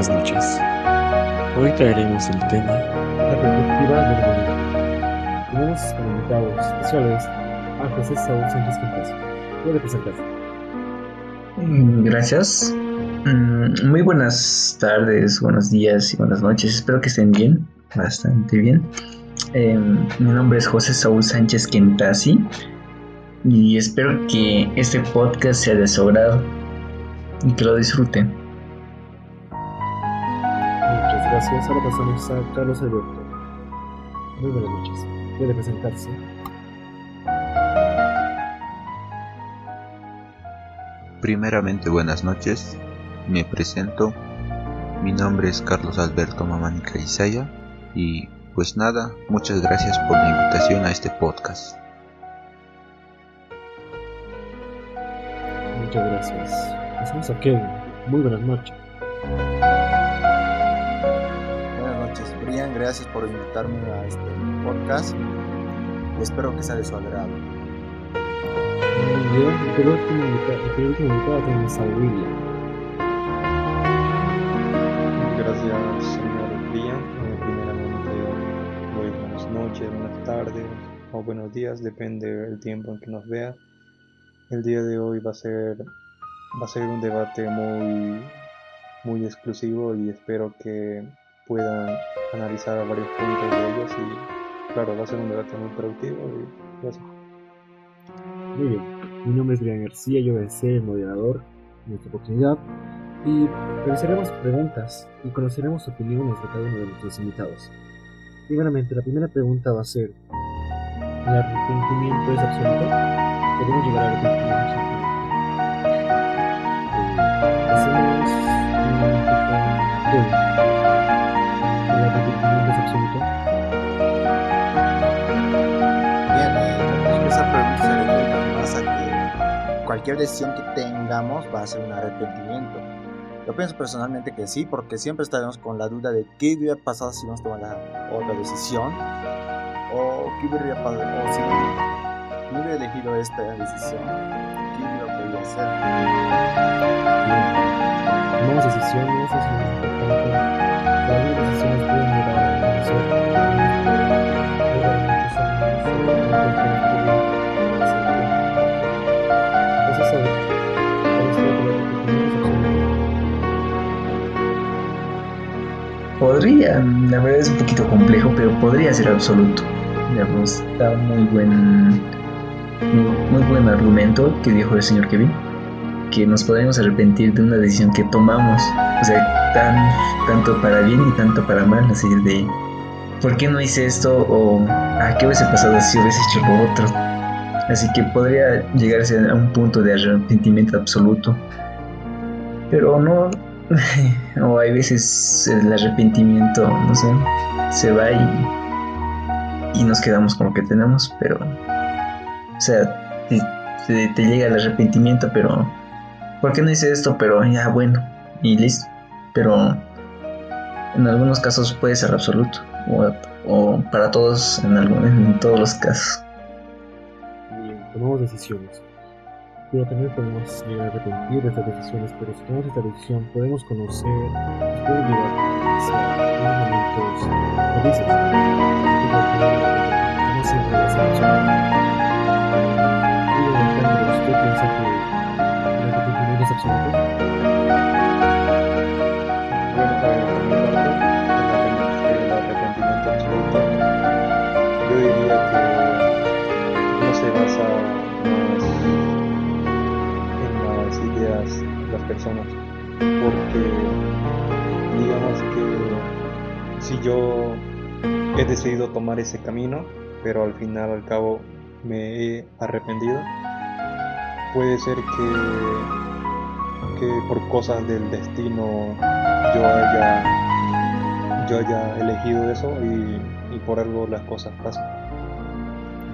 buenas noches. Hoy traeremos el tema La perspectiva del mundo. Tenemos como invitados especiales a José Saúl Sánchez Quintas. Puede presentarse. Mm, Gracias. Mm, Muy buenas tardes, buenos días y buenas noches. Espero que estén bien, bastante bien. Eh, mi nombre es José Saúl Sánchez Quentasi y espero que este podcast sea de su agrado y que lo disfruten. Gracias. Ahora pasamos a Carlos Alberto. Muy buenas noches. Puede presentarse. Primeramente buenas noches, me presento, mi nombre es Carlos Alberto Mamánica Isaya y pues nada, muchas gracias por la invitación a este podcast. Muchas gracias. Pasamos a Kevin. Muy buenas noches. Gracias por invitarme a este podcast. Espero que sea de su agrado. Muy bien. Y por último invitado, tenemos a William. Gracias, señor Brian. Eh, primeramente, muy buenas noches, buenas tardes o buenos días, depende del tiempo en que nos vea. El día de hoy va a ser, va a ser un debate muy, muy exclusivo y espero que puedan analizar varios puntos de ellos y, claro, va a ser un debate muy productivo y eso. Muy bien. Mi nombre es Brian García. Yo voy a el moderador de esta oportunidad. Y realizaremos preguntas y conoceremos opiniones de cada uno de nuestros invitados. Primeramente, la primera pregunta va a ser: ¿El arrepentimiento es absoluto? ¿Podemos llegar al arrepentimiento? Eh, hacemos un poco de- ¿El absoluto? Bien, eh, esa pregunta se refiere más a que cualquier decisión que tengamos va a ser un arrepentimiento. Yo pienso personalmente que sí, porque siempre estaremos con la duda de qué hubiera pasado si nos tomamos la otra decisión, o qué hubiera pasado, o si no hubiera elegido esta decisión, qué hubiera podido hacer. Bien. Tomamos decisiones, eso es muy importante. Podría, la verdad es un poquito complejo, pero podría ser absoluto. Digamos, está muy buen, muy, buen argumento que dijo el señor Kevin, que nos podemos arrepentir de una decisión que tomamos, o sea, tan, tanto para bien y tanto para mal, así de, ¿por qué no hice esto? O, ¿a qué hubiese pasado si hubiese hecho lo otro? Así que podría llegarse a un punto de arrepentimiento absoluto. Pero no, o hay veces el arrepentimiento, no sé, se va y, y nos quedamos con lo que tenemos, pero, o sea, te, te- te llega el arrepentimiento, pero, ¿por qué no hice esto? Pero ya, bueno, y listo. Pero en algunos casos puede ser absoluto, o, o para todos, en, algún- en todos los casos. Bien, tomamos decisiones. Pero también podemos llegar a arrepentir de estas decisiones, pero si tomamos esta decisión podemos conocer, nos puede llevar hacia momentos felices. No siempre va a ser de usted piensa que el arrepentimiento es absoluto. Personas, porque digamos que si yo he decidido tomar ese camino, pero al final al cabo me he arrepentido, puede ser que que por cosas del destino yo haya yo haya elegido eso y, por algo las cosas pasan.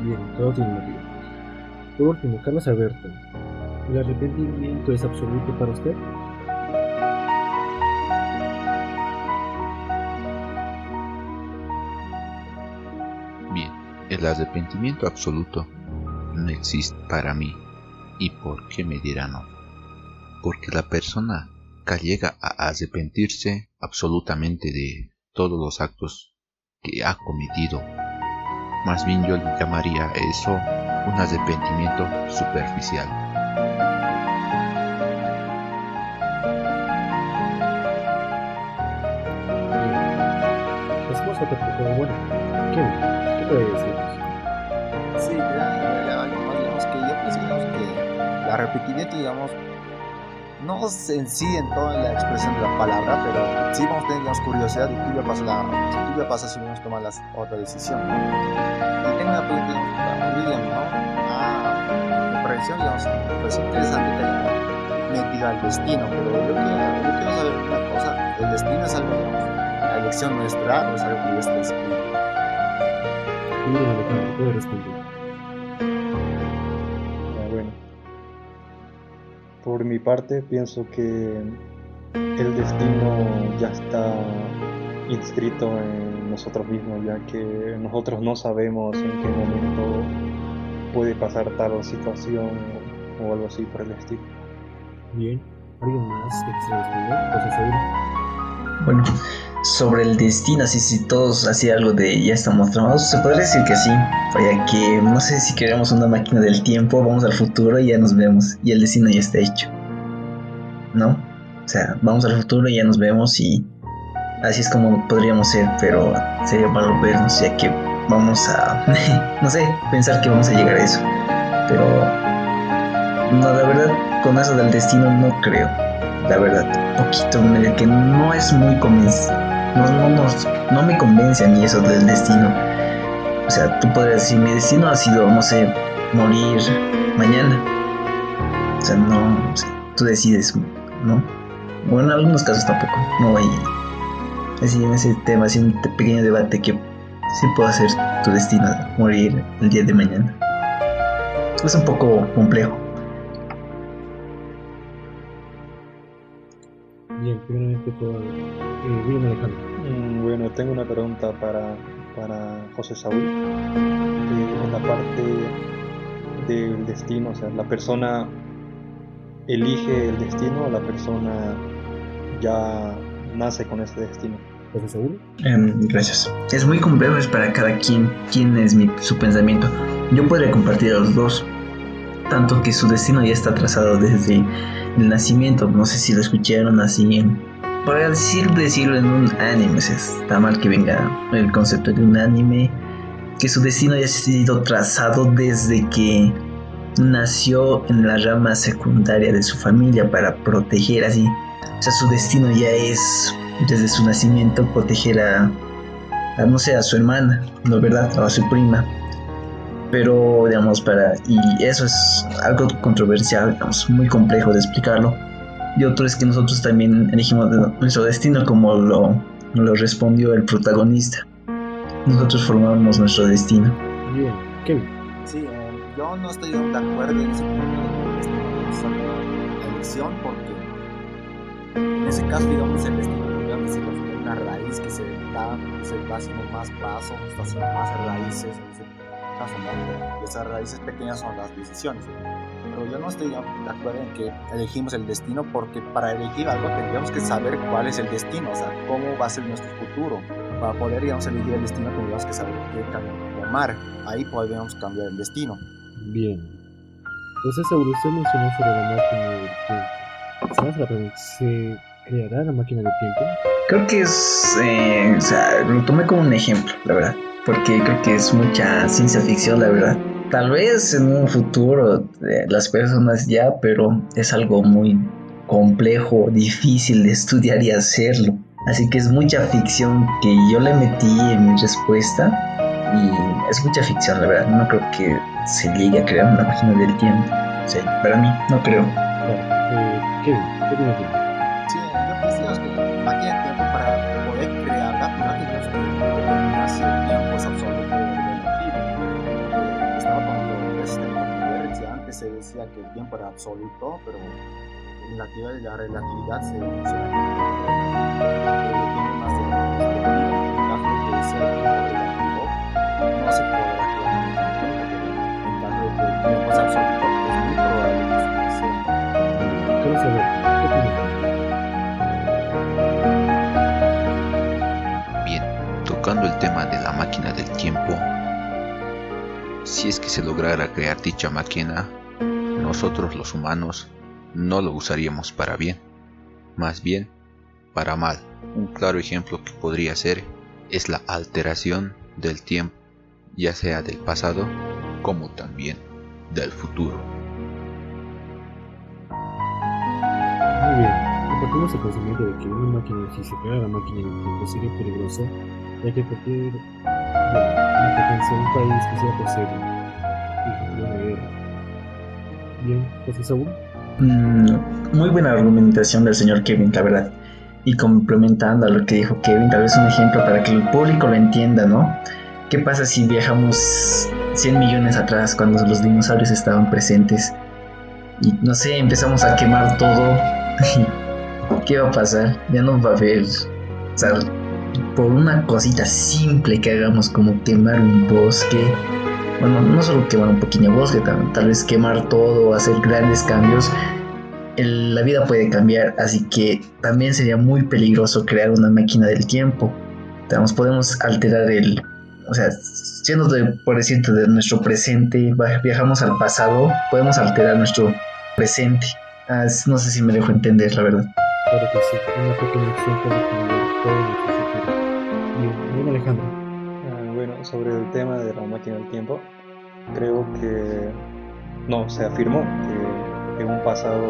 Bien, todo tiene motivo. Por último, Carlos Alberto, ¿el arrepentimiento es absoluto para usted? Bien, el arrepentimiento absoluto no existe para mí. ¿Y por qué me dirán no? Porque la persona que llega a arrepentirse absolutamente de todos los actos que ha cometido. Más bien yo le llamaría eso un arrepentimiento superficial. Pasemos a otro punto. Bueno, ¿qué, qué puede decirnos? Sí, más, digamos que yo pienso, digamos que la arrepentimiento, digamos, no en sí en toda la expresión de la palabra, pero sí vamos a tener digamos, curiosidad de qué iba a pasar, qué iba a pasar si uno toma la otra decisión. Y tengo una pregunta, para William, ¿no? Ah, me digamos, pareció interesante que metido al destino, pero yo quiero, yo quiero saber una cosa, ¿el destino es algo, digamos, la elección nuestra o es algo que ya está escrito? Puede responder. Ah, bueno. Por mi parte, pienso que el destino ya está inscrito en nosotros mismos, ya que nosotros no sabemos en qué momento puede pasar tal situación o algo así por el estilo. Bien. ¿Alguien más que? José Saúl. Bueno, sobre el destino, así si todos hacían algo de ya estamos tramados, se podría decir que sí, ya que no sé si queremos una máquina del tiempo, vamos al futuro y ya nos vemos y el destino ya está hecho. ¿No? O sea, vamos al futuro y ya nos vemos y así es como podríamos ser, pero sería malo vernos ya que vamos a, no sé, pensar que vamos a llegar a eso. Pero, no, la verdad, con eso del destino no creo la verdad, poquito, que no es muy convincente. No, no, no, me convence a mí eso del destino. O sea, tú podrías decir, mi destino ha sido, no sé, morir mañana. O sea, no, tú decides, ¿no? Bueno, en algunos casos tampoco. No hay. Así en ese tema, así un pequeño debate que sí puedo hacer tu destino, morir el día de mañana. Es un poco complejo. Bien, primeramente por eh, Alejandro. Mm, Bueno, tengo una pregunta para, para José Saúl. Eh, en la parte del destino, o sea, ¿la persona elige el destino o la persona ya nace con ese destino? José Saúl. Em, gracias. Es muy complejo, es para cada quien, quién es mi, su pensamiento. Yo podría compartir a los dos, tanto que su destino ya está trazado desde el nacimiento. No sé si lo escucharon así en, para decir, decirlo en un anime, está mal que venga el concepto de un anime, que su destino ya ha sido trazado desde que nació en la rama secundaria de su familia para proteger así. O sea, su destino ya es desde su nacimiento proteger a, a, no sé, a su hermana, ¿no verdad? O a su prima. Pero, digamos, para. Y eso es algo controversial, digamos, muy complejo de explicarlo. Y otro es que nosotros también elegimos nuestro destino como lo, lo respondió el protagonista. Nosotros formamos nuestro destino. Bien. Kevin. Sí, eh, yo no estoy de acuerdo en ese punto de que el destino es una elección porque en ese caso, digamos, el destino se considera una raíz que se da, se va haciendo más pasos, está haciendo más raíces en ese caso, ¿no? Y esas raíces pequeñas son las decisiones. Pero yo no estoy de acuerdo en que elegimos el destino porque para elegir algo tendríamos que saber cuál es el destino, o sea, cómo va a ser nuestro futuro. Para poder, digamos, elegir el destino tendríamos que saber qué camino tomar. Ahí podríamos cambiar el destino. Bien. José Saúl, usted mencionó sobre la máquina del tiempo. Hace la pregunta, ¿se creará la máquina del tiempo? Creo que es. eh, o sea, lo tomé como un ejemplo, la verdad. Porque creo que es mucha ciencia ficción, la verdad. Tal vez en un futuro eh, las personas ya, pero es algo muy complejo, difícil de estudiar y hacerlo. Así que es mucha ficción que yo le metí en mi respuesta. Y es mucha ficción, la verdad. No creo que se llegue a crear una máquina del tiempo. O sea, para mí, no creo. Eh, ¿qué tú? Sí, yo pienso que la máquina que el tiempo era absoluto, pero en la teoría de la relatividad se menciona que depende más de la relatividad. En caso de que sea el tiempo relativo, no se podrá crear una máquina del tiempo. En caso de que el tiempo sea absoluto, es muy probable que se sea. Quiero saber, ¿qué opinas tú? tocando el tema de la máquina del tiempo, si es que se lograra crear dicha máquina, nosotros los humanos no lo usaríamos para bien, más bien para mal. Un claro ejemplo que podría ser es la alteración del tiempo, ya sea del pasado como también del futuro. Muy bien, compartimos el conocimiento de que una máquina, si crea la máquina en el tiempo, sería peligrosa, ya que cualquier bueno, una potencia, un país que sea posible. Mm, muy buena argumentación del señor Kevin, la verdad. Y complementando a lo que dijo Kevin, tal vez un ejemplo para que el público lo entienda, ¿no? ¿Qué pasa si viajamos 100 millones atrás cuando los dinosaurios estaban presentes? Y no sé, empezamos a quemar todo. ¿Qué va a pasar? Ya no va a haber. O sea, por una cosita simple que hagamos como quemar un bosque. Bueno, no solo quemar un pequeño bosque, tal, vez quemar todo, hacer grandes cambios. el- la vida puede cambiar, así que también sería muy peligroso crear una máquina del tiempo. Podemos alterar el, o sea, siendo de, por de nuestro presente, viajamos al pasado, podemos alterar nuestro presente. Ah, no sé si me dejo entender, la verdad. Claro que sí, una pequeña acción puede cambiar todo nuestro futuro. Bien, bien Alejandro. Sobre el tema de la máquina del tiempo, creo que no, se afirmó que en un pasado,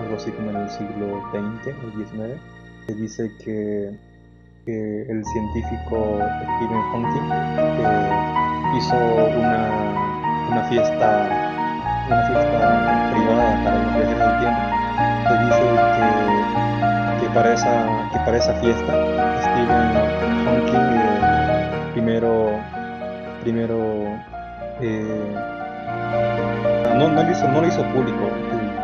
algo así como en el siglo XX o XIX, se dice que, que el científico Stephen Hawking eh, hizo una, una fiesta una fiesta privada para los viajeros del tiempo. Se dice que, que para esa que para esa fiesta Stephen Hawking eh, primero primero eh, no, no, lo hizo, no lo hizo público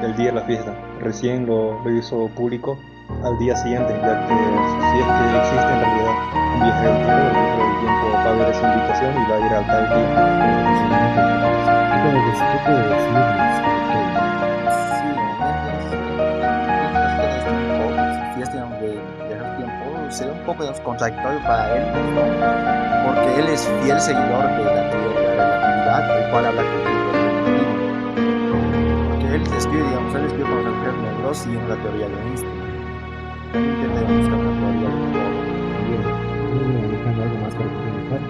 el, día de la fiesta, recién lo, lo hizo público al día siguiente, ya que si es que existe en realidad un viaje del tiempo, del tiempo va a ver esa invitación y va a ir al tal día. Poco contradictorio para él, porque él es fiel seguidor de la teoría de la relatividad, el cual habla con Porque él escribe, digamos, él escribe con los agujeros negros siguiendo la teoría de Einstein. Él intenta buscar una teoría de Alejandro, ¿algo más para complementar?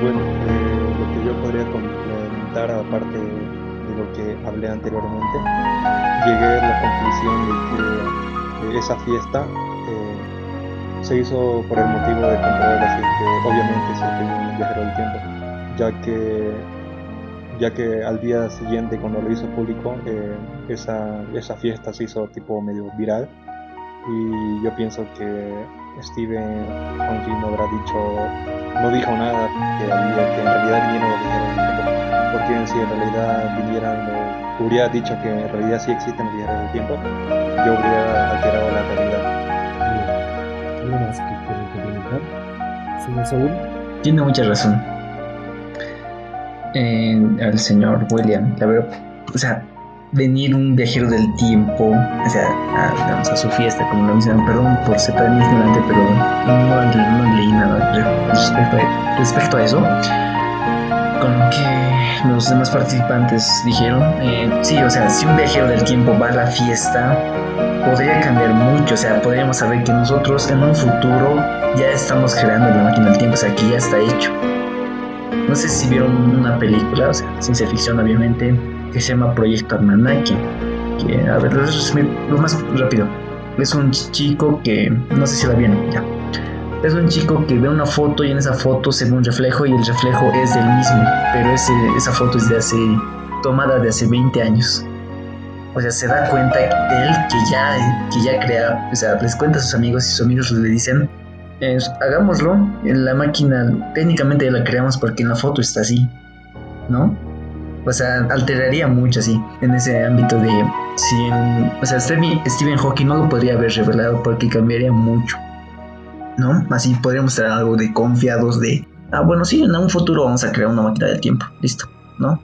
Bueno, eh, lo que yo podría complementar, aparte de lo que hablé anteriormente, llegué a la conclusión de que esa fiesta se hizo por el motivo de comprobar es que, obviamente, es que un viajero del tiempo, ya que ya que al día siguiente cuando lo hizo público eh, esa, esa fiesta se hizo tipo medio viral. Y yo pienso que Steven Hawking no habrá dicho no dijo nada que, que en realidad vinieron los viajeros del tiempo porque si en realidad vinieran o hubiera dicho que en realidad sí existen los viajeros del tiempo yo hubiera alterado la realidad. Bien, ¿algo más que complementar? Señor Saúl, Tiene mucha razón. Eh, al señor William, la verdad, o sea, venir un viajero del tiempo, o sea, a, a su fiesta, como lo mencionan, perdón por ser tan ignorante, pero no, no leí nada respecto a, respecto a eso. Con lo que los demás participantes dijeron, eh, sí, o sea, si un viajero del tiempo va a la fiesta, podría cambiar mucho, o sea, podríamos saber que nosotros en un futuro ya estamos creando la máquina del tiempo, o sea, que ya está hecho. No sé si vieron una película, o sea, ciencia ficción obviamente, que se llama Proyecto Almanaque. Que, a ver, lo más rápido. Es un chico que, no sé si la vieron, ya. Es un chico que ve una foto y en esa foto se ve un reflejo y el reflejo es del mismo, pero esa foto es de hace, tomada de hace 20 años. O sea, se da cuenta él que ya, que ya crea, o sea, les cuenta a sus amigos y sus amigos le dicen, eh, hagámoslo, en la máquina técnicamente la creamos porque en la foto está así, ¿no? O sea, alteraría mucho así, en ese ámbito de, si o sea, Stephen, Stephen Hawking no lo podría haber revelado porque cambiaría mucho, ¿no? Así podríamos tener algo de confiados de, ah, bueno, sí, en un futuro vamos a crear una máquina del tiempo, listo, ¿no?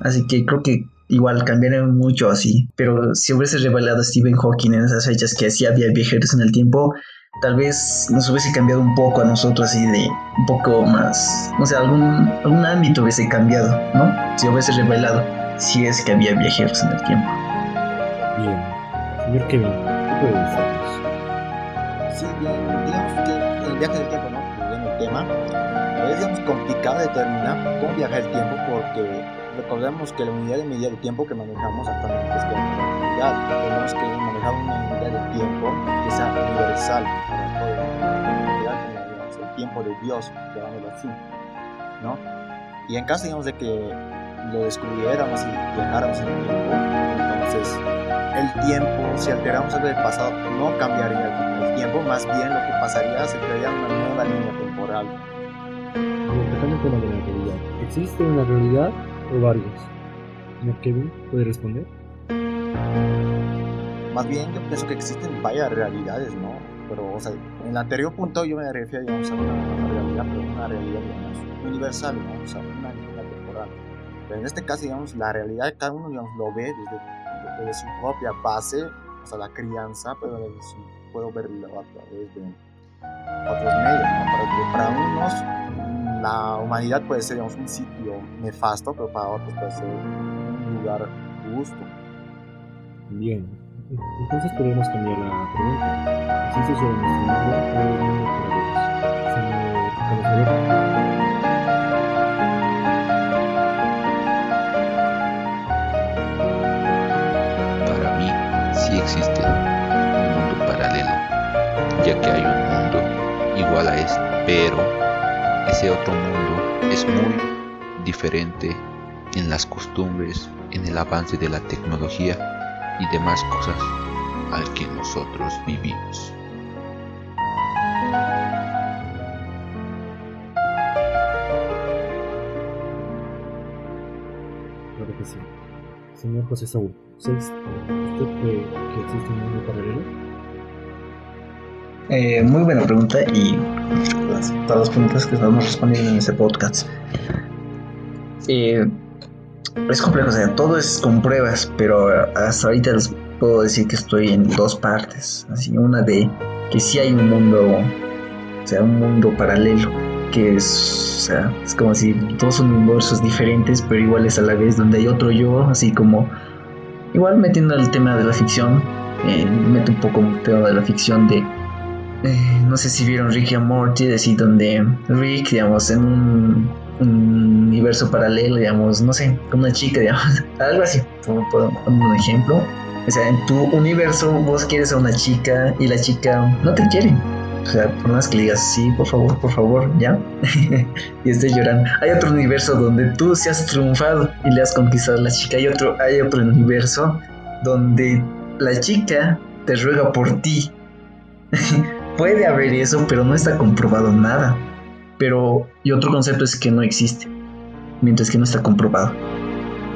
Así que creo que igual cambiaría mucho así, pero si hubiese revelado Stephen Hawking en esas fechas que sí había viajeros en el tiempo, tal vez nos hubiese cambiado un poco a nosotros así de un poco más, no sé, algún, algún ámbito hubiese cambiado, ¿no? Si hubiese revelado si es que había viajeros en el tiempo. Bien. Señor Kevin, ¿qué puede decirnos? El viaje del tiempo, ¿no? Volviendo el tema, es complicado determinar cómo viajar el tiempo porque recordemos que la unidad de medida de tiempo que manejamos actualmente es la unidad. Tenemos que manejar una unidad de tiempo que sea universal como el tiempo de Dios, llamámoslo así, ¿no? Y en caso, digamos, de que lo descubriéramos y viajáramos en el tiempo, entonces el tiempo, si alteramos del pasado, no cambiaría el tiempo, más bien lo que pasaría se crearía una nueva línea temporal. Tocando tema de la realidad. ¿Existe una realidad o varias? Señor Kevin, ¿puede responder? Más bien yo pienso que existen varias realidades, ¿no? Pero, o sea, en el anterior punto yo me digamos, a una, una realidad, pero una realidad, digamos, universal, ¿no? O sea, una línea temporal. Pero en este caso, digamos, la realidad cada uno, digamos, lo ve desde, desde su propia base, o sea, la crianza, pero desde su- puedo verlo a través de otros medios, ¿no? Para, unos la humanidad puede ser, un sitio nefasto, pero para otros puede ser un lugar justo. Bien. Entonces podemos cambiar la pregunta. ¿Existe sobre nuestro mundo o el mundo para Dios? Señor que hay un mundo igual a este, pero ese otro mundo es muy diferente en las costumbres, en el avance de la tecnología y demás cosas al que nosotros vivimos. Claro que sí. Señor José Saúl, ¿usted cree que existe un mundo paralelo? Eh, muy buena pregunta y todas las preguntas que estamos respondiendo en este podcast. Eh, es complejo, o sea, todo es con pruebas, pero hasta ahorita les puedo decir que estoy en dos partes. Así, una de que sí hay un mundo, o sea, un mundo paralelo, que es, o sea, es como si son universos diferentes, pero iguales a la vez, donde hay otro yo, así como, igual metiendo el tema de la ficción, eh, meto un poco el tema de la ficción de eh, no sé si vieron Rick y Morty, así donde Rick, digamos, en un, un universo paralelo, digamos, no sé, una chica, digamos, algo así, como poner un ejemplo. O sea, en tu universo vos quieres a una chica y la chica no te quiere. O sea, por más que le digas, sí, por favor, por favor, ya. y estés llorando. Hay otro universo donde tú se has triunfado y le has conquistado a la chica. Hay otro, hay otro universo donde la chica te ruega por ti. Puede haber eso, pero no está comprobado nada. Pero, y otro concepto es que no existe, mientras que no está comprobado.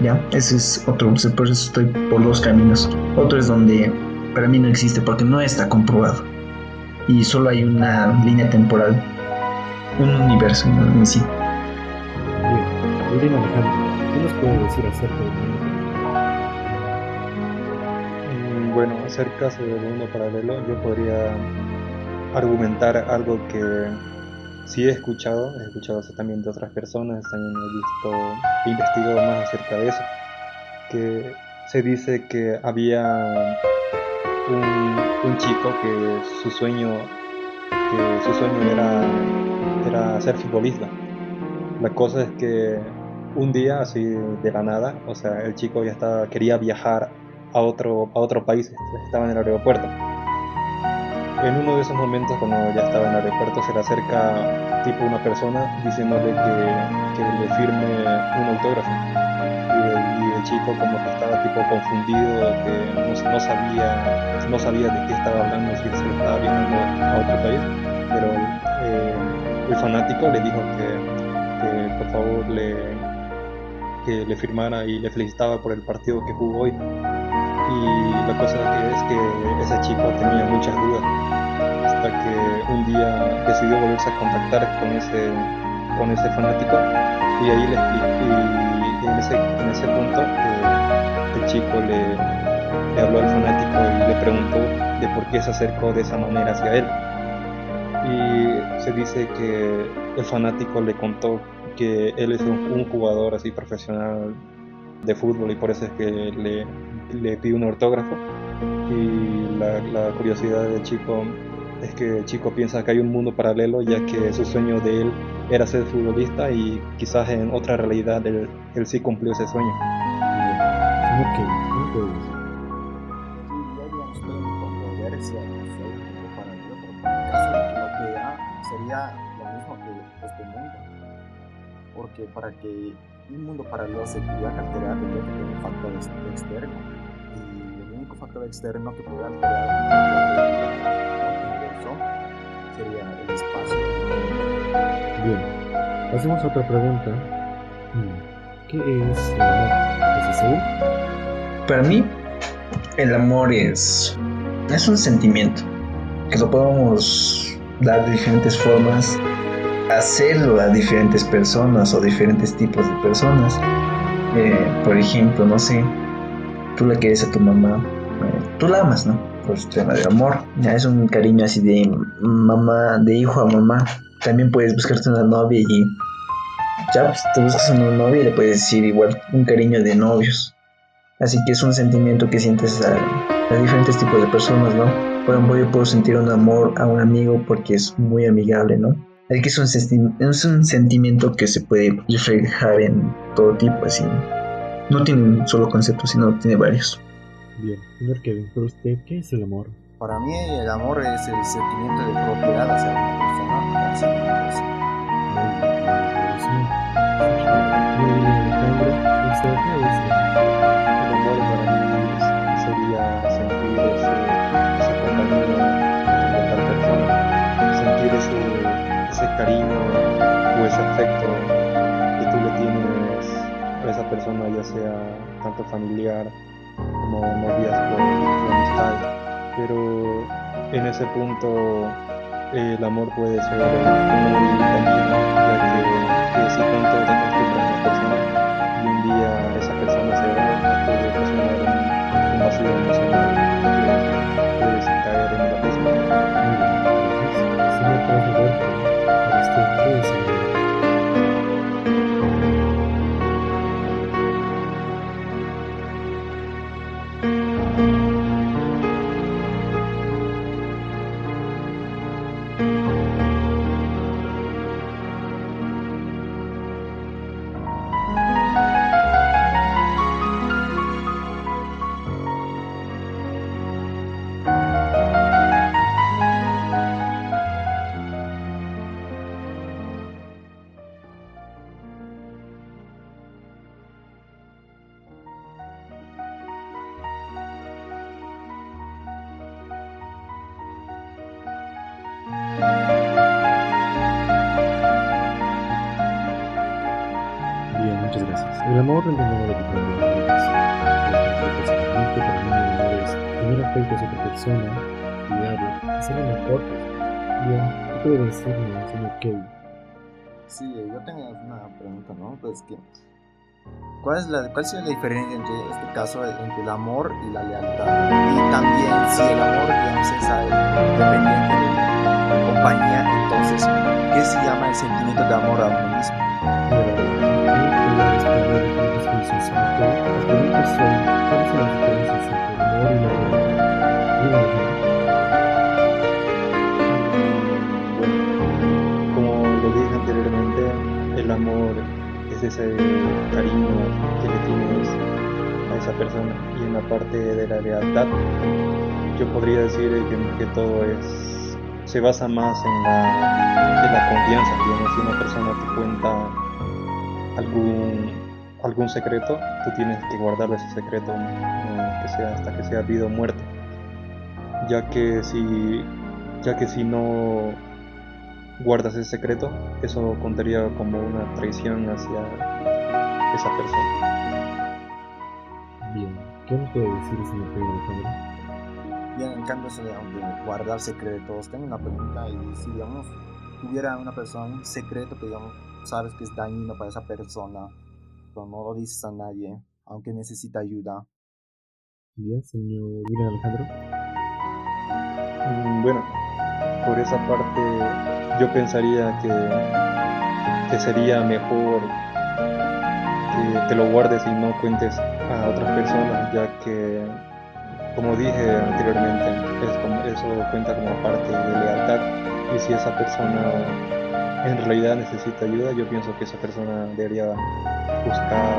¿Ya? Ese es otro concepto, por eso estoy por dos caminos. Otro es donde para mí no existe porque no está comprobado. Y solo hay una línea temporal, un universo en sí. Bien. Alejandro, ¿qué nos puede decir acerca del mundo? Mm, Bueno, acerca sobre el mundo paralelo, yo podría argumentar algo que sí he escuchado, he escuchado eso también de otras personas, también he visto, he investigado más acerca de eso, que se dice que había un, un chico que su sueño, que su sueño era, era ser futbolista. La cosa es que un día, así de la nada, o sea, el chico ya estaba, quería viajar a otro, a otro país, estaba en el aeropuerto. En uno de esos momentos, cuando ya estaba en el aeropuerto, se le acerca tipo una persona diciéndole que, que le firme un autógrafo. Y el, chico como que estaba tipo confundido, que no, sabía, no sabía de qué estaba hablando, si se estaba viajando a otro país. Pero eh, el fanático le dijo que, que por favor le, que le firmara y le felicitaba por el partido que jugó hoy. Y la cosa que es que ese chico tenía muchas dudas hasta que un día decidió volverse a contactar con ese, con ese fanático. Y ahí le explicó y en ese, en ese punto eh, el chico le, le habló al fanático y le preguntó de por qué se acercó de esa manera hacia él. Y se dice que el fanático le contó que él es un, jugador así profesional de fútbol y por eso es que le, le pide un autógrafo y la, la curiosidad del chico es que el chico piensa que hay un mundo paralelo ya que su sueño de él era ser futbolista y quizás en otra realidad él, él sí cumplió ese sueño. Lo crea, sería lo mismo que este mundo. Porque para que un mundo paralelo se pudiera alterar, tendría que tener un factor ex- externo. Y el único factor externo que pudiera alterar un universo sería el espacio. Bien, pasemos a otra pregunta. ¿Qué es el amor? ¿Es? Para mí, el amor es, es un sentimiento que lo podemos dar de diferentes formas, hacerlo a diferentes personas o diferentes tipos de personas. Eh, por ejemplo, no sé, tú le quieres a tu mamá, eh, tú la amas, ¿no? Por su tema de amor. Ya es un cariño así de mamá, de hijo a mamá. También puedes buscarte una novia y ya pues, te buscas una novia y le puedes decir igual un cariño de novios. Así que es un sentimiento que sientes a diferentes tipos de personas, ¿no? Por ejemplo, yo puedo sentir un amor a un amigo porque es muy amigable, ¿no? Así que es un, es un sentimiento que se puede reflejar en todo tipo, así. No tiene un solo concepto, sino tiene varios. Bien, señor Kevin, para usted, ¿qué es el amor? Para mí el amor es el sentimiento de propiedad hacia una persona, hacia una cosa. Muy bien, Muy bien, Alejandro, ¿usted qué es ya sea tanto familiar como noviazgo amistad. Pero en ese punto el amor puede ser muy dañino, ya que, que si tanto te a una persona es la, cuál sería la diferencia entre este caso entre el amor y la lealtad? Y también si el amor, digamos, es dependiente de la compañía, entonces, ¿qué se llama el sentimiento de amor a uno mismo? Es ese cariño que le tienes a esa persona. Y en la parte de la lealtad, yo podría decir que todo es se basa más en la, confianza. Digamos, si una persona te cuenta algún, algún secreto, tú tienes que guardar ese secreto eh, hasta que sea vida o muerte. Ya que si, ya que si no guardas ese secreto, eso contaría como una traición hacia esa persona. Bien, ¿qué nos puede decir el señor Alejandro? Bien, en cambio, eso de aunque guardar secretos, tengo una pregunta y si, digamos, tuviera una persona un secreto que, digamos, sabes que es dañino para esa persona, pero no lo dices a nadie, aunque necesita ayuda, Bien, señor Alejandro. Mm, Bueno, por esa parte yo pensaría que, que sería mejor que te lo guardes y no cuentes a otras personas, ya que, como dije anteriormente, eso cuenta como parte de lealtad y si esa persona en realidad necesita ayuda, yo pienso que esa persona debería buscar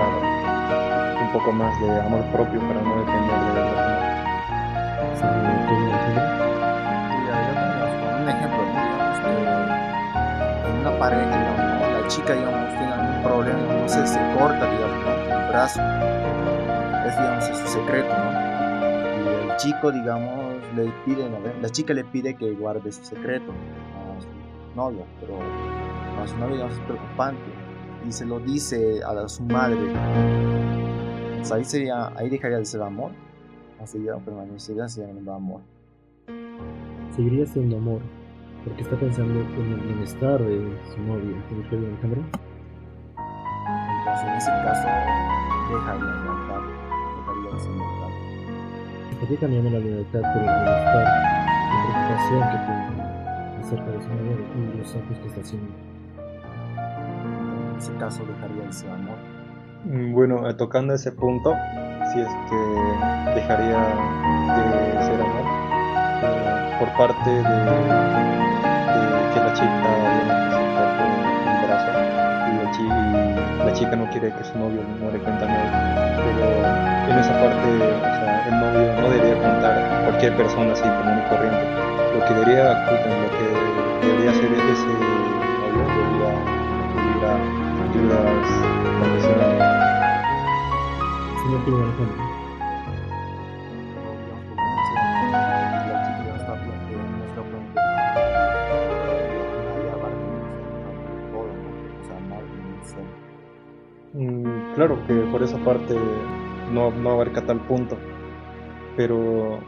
un poco más de amor propio para no depender de los demás. Una pareja, digamos, la chica, digamos, tiene algún problema, no sé, se corta, digamos, el brazo, es, digamos, es su secreto, ¿no? Y el chico, digamos, le pide, la chica le pide que guarde su secreto a su novio, pero a su novio, digamos, es preocupante y se lo dice a su madre. Pues ahí, sería, ahí dejaría de ser amor, o seguiría permanecería siendo amor. Seguiría siendo amor, porque está pensando en el bienestar de su novia, ¿te Alejandro? Entonces en ese caso dejaría de lealtad, dejaría de ser lealtad. Estaría cambiando la libertad por el bienestar, la preocupación que tiene acerca de su novia y los actos que está haciendo en ese caso dejaría de ser amor? Mm, bueno, eh, tocando ese punto, si es que dejaría de ser amor eh, por parte de, chica no quiere que su novio no le cuente nada. Pero en esa parte, el novio no debería contar cualquier persona así común y corriente. Lo que debería, lo que debería hacer ese novio debería acudir a ayudas profesionales. Señor claro que por esa parte no, no abarca tal punto, pero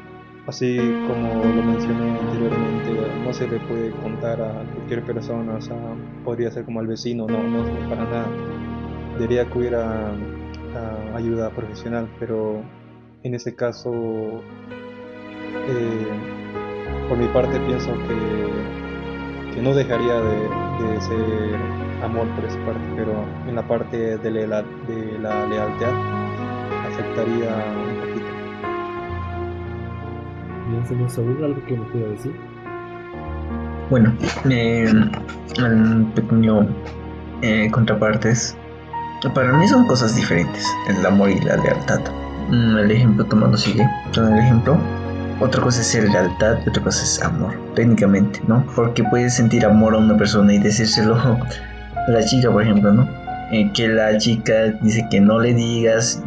así como lo mencioné anteriormente, no se le puede contar a cualquier persona, podría ser como al vecino, no, no, para nada. Debería acudir a, ayuda profesional, pero en ese caso, eh, por mi parte pienso que, que no dejaría de, ser amor por esa parte, pero en la parte de la, de la lealtad afectaría un poquito. Bien, señor Saúl, ¿algo que me pueda decir? Bueno, eh, un pequeño eh, contrapartes. Para mí son cosas diferentes, el amor y la lealtad. Mm, el ejemplo tomando sigue. el ejemplo. Otra cosa es ser lealtad y otra cosa es amor, técnicamente, ¿no? Porque puedes sentir amor a una persona y decírselo la chica, por ejemplo, ¿no? Eh, que la chica dice que no le digas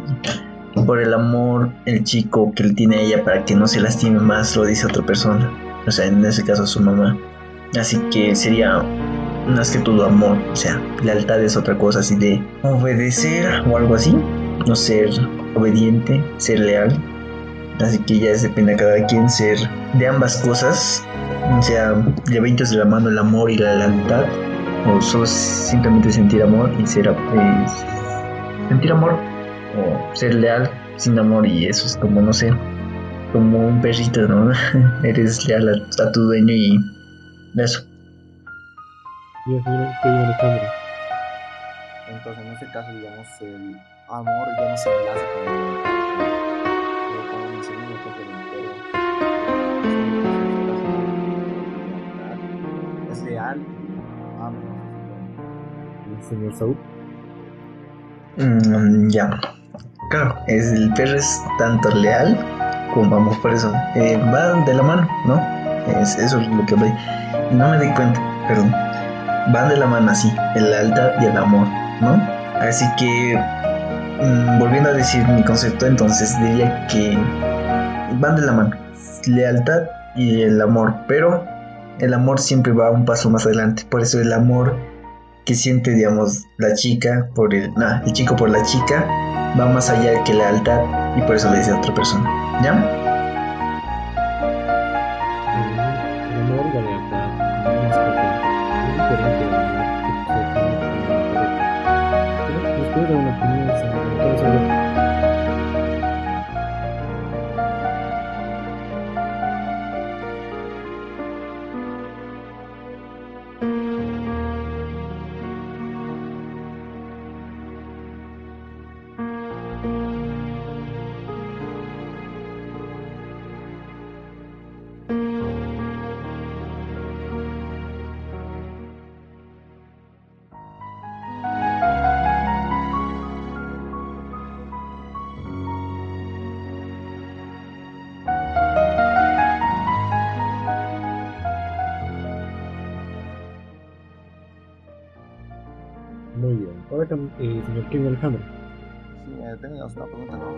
por el amor el chico que le tiene a ella para que no se lastime más lo dice a otra persona o sea en ese caso su mamá Así que sería más que todo amor, o sea, lealtad es otra cosa así de obedecer o algo así, no ser obediente, ser leal. Así que ya depende de cada quien ser de ambas cosas, o sea, llevitos de la mano el amor y la lealtad, o solo simplemente sentir amor y ser pues, sentir amor, o ser leal sin amor y eso es como, no sé, como un perrito, ¿no? Eres leal a tu dueño y eso. Alejandro. Entonces, en este caso, digamos, el amor ya no se enlaza con el señor Saúl? Mm, ya. Claro, es, el perro es tanto leal como amor, por eso eh, va de la mano, ¿no? Es, eso es lo que ve no me di cuenta, perdón. Van de la mano así, el lealtad y el amor, ¿no? Así que, mm, volviendo a decir mi concepto, entonces diría que van de la mano, lealtad y el amor, pero el amor siempre va un paso más adelante, por eso el amor que siente, digamos, la chica por el, nah, el chico por la chica va más allá que la lealtad y por eso le dice a otra persona, ¿ya? Ahora, eh, señor Kevin Alejandro. Sí, eh, teníamos una pregunta, ¿no?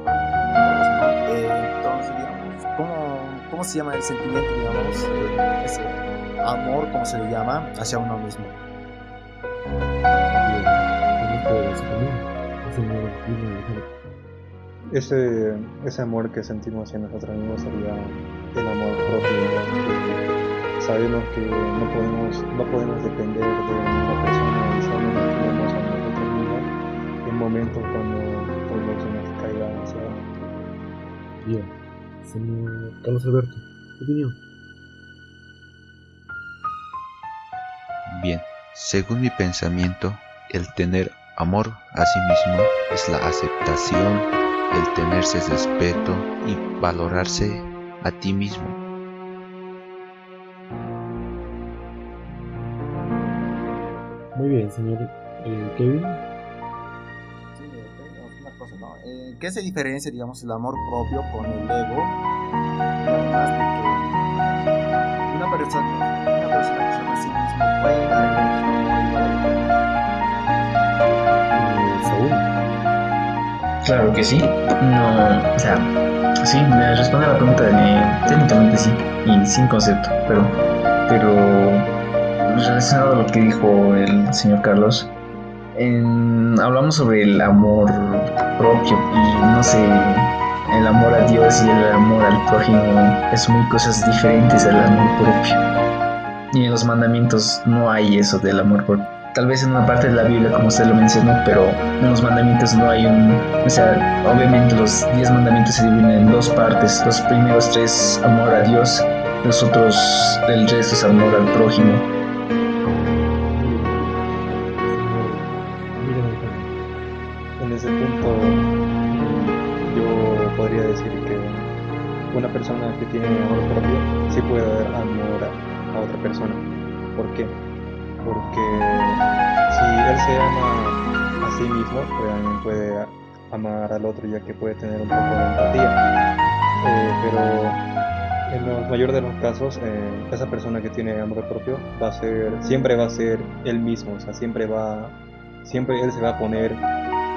Eh, entonces, digamos, ¿cómo, ¿cómo se llama el sentimiento, digamos, eh, ese amor, cómo se le llama, hacia uno mismo? Bien. Ese, ese amor que sentimos hacia nosotros mismos sería el amor propio. que sabemos que no podemos, no podemos depender de otra persona y sabemos que tenemos a nosotros mismos en momentos cuando todo se nos caiga hacia abajo. Bien, señor Carlos Alberto, ¿qué opinión? Bien, según mi pensamiento, el tener amor a sí mismo es la aceptación, el tenerse respeto y valorarse a ti mismo. Bien, señor eh, Kevin. Sí, eh, una cosa, ¿no? Eh, ¿Qué se diferencia, digamos, el amor propio con el ego? Una persona, una persona que se ama a sí misma puede dar el Eh. Claro que sí. No, o sea, sí, me responde a la pregunta de técnicamente sí, y sin concepto, pero, pero relacionado a lo que dijo el señor Carlos, en- hablamos sobre el amor propio y no sé, el amor a Dios y el amor al prójimo es muy cosas diferentes al amor propio. Y en los mandamientos no hay eso del amor propio. Tal vez en una parte de la Biblia, como usted lo mencionó, pero en los mandamientos no hay un... O sea, obviamente los diez mandamientos se dividen en dos partes. Los primeros tres, amor a Dios. Los otros, el resto es amor al prójimo. En ese punto, yo podría decir que una persona que tiene amor propio sí puede dar amor a, otra persona. ¿Por qué? Porque si él se ama a sí mismo, pues también puede amar al otro ya que puede tener un poco de empatía. Eh, pero en el mayor de los casos, eh, esa persona que tiene amor propio va a ser, siempre va a ser él mismo, o sea, siempre va, siempre él se va a poner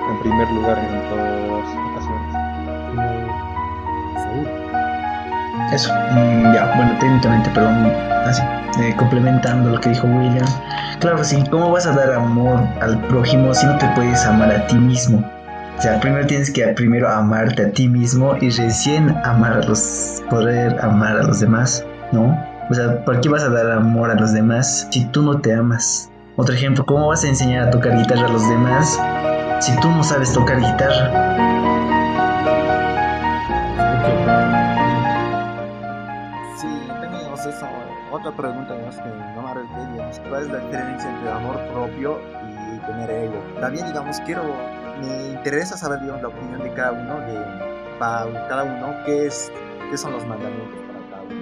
en primer lugar en todas ocasiones. Señor Saúl. Eso, mm, ya, bueno, técnicamente, perdón, así, eh, complementando lo que dijo William. Claro, sí, ¿cómo vas a dar amor al prójimo si no te puedes amar a ti mismo? O sea, primero tienes que primero amarte a ti mismo y recién amar a los, poder amar a los demás, ¿no? O sea, ¿por qué vas a dar amor a los demás si tú no te amas? Otro ejemplo, ¿cómo vas a enseñar a tocar guitarra a los demás si tú no sabes tocar guitarra? Sí, teníamos eso. Otra pregunta, digamos, que no me arreglé, digamos, ¿cuál es la diferencia entre amor propio y tener ego? También, digamos, quiero, me interesa saber, digamos, la opinión de cada uno, de para cada uno, qué es, qué son los mandamientos para cada uno.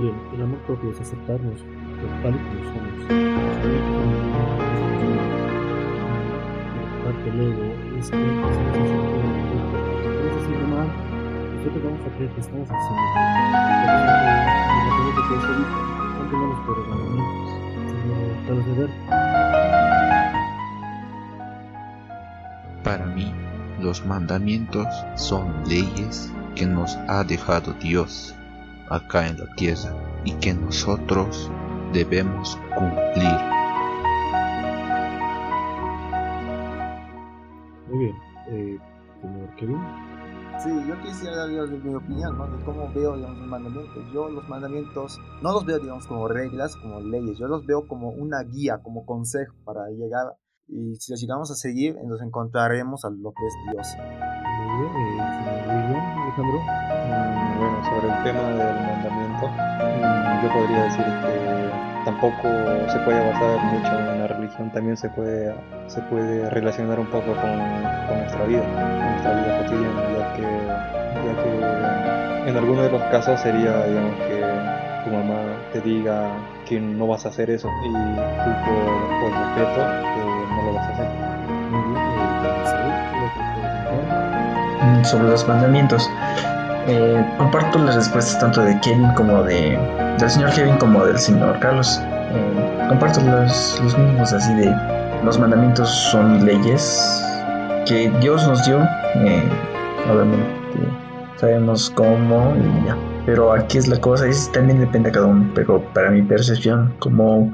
Bien, el amor propio es aceptarnos tal y como somos. Para mí, los mandamientos son leyes que nos ha dejado Dios acá en la tierra y que nosotros debemos cumplir. Kevin. Sí, yo quisiera dar mi opinión, ¿no? De cómo veo, digamos, los mandamientos. Yo los mandamientos no los veo, digamos, como reglas, como leyes. Yo los veo como una guía, como consejo para llegar. Y si los llegamos a seguir, nos encontraremos a lo que es Dios. Muy bien, eh, señor William Alejandro. Mm, Bueno, sobre el tema del mandamiento, mm, yo podría decir que tampoco se puede basar mucho en la religión, también se puede, se puede relacionar un poco con, con nuestra vida, con nuestra vida cotidiana, ya que, ya que en algunos de los casos sería, digamos, que tu mamá te diga que no vas a hacer eso y tú por, respeto eh, no lo vas a hacer. Mm, sobre los mandamientos. Eh, comparto las respuestas tanto de Kevin como de del señor Kevin como del señor Carlos. Eh, comparto los, los mismos así de los mandamientos son leyes que Dios nos dio. eh, obviamente sabemos cómo y ya. Pero aquí es la cosa, es, también depende de cada uno. Pero para mi percepción, como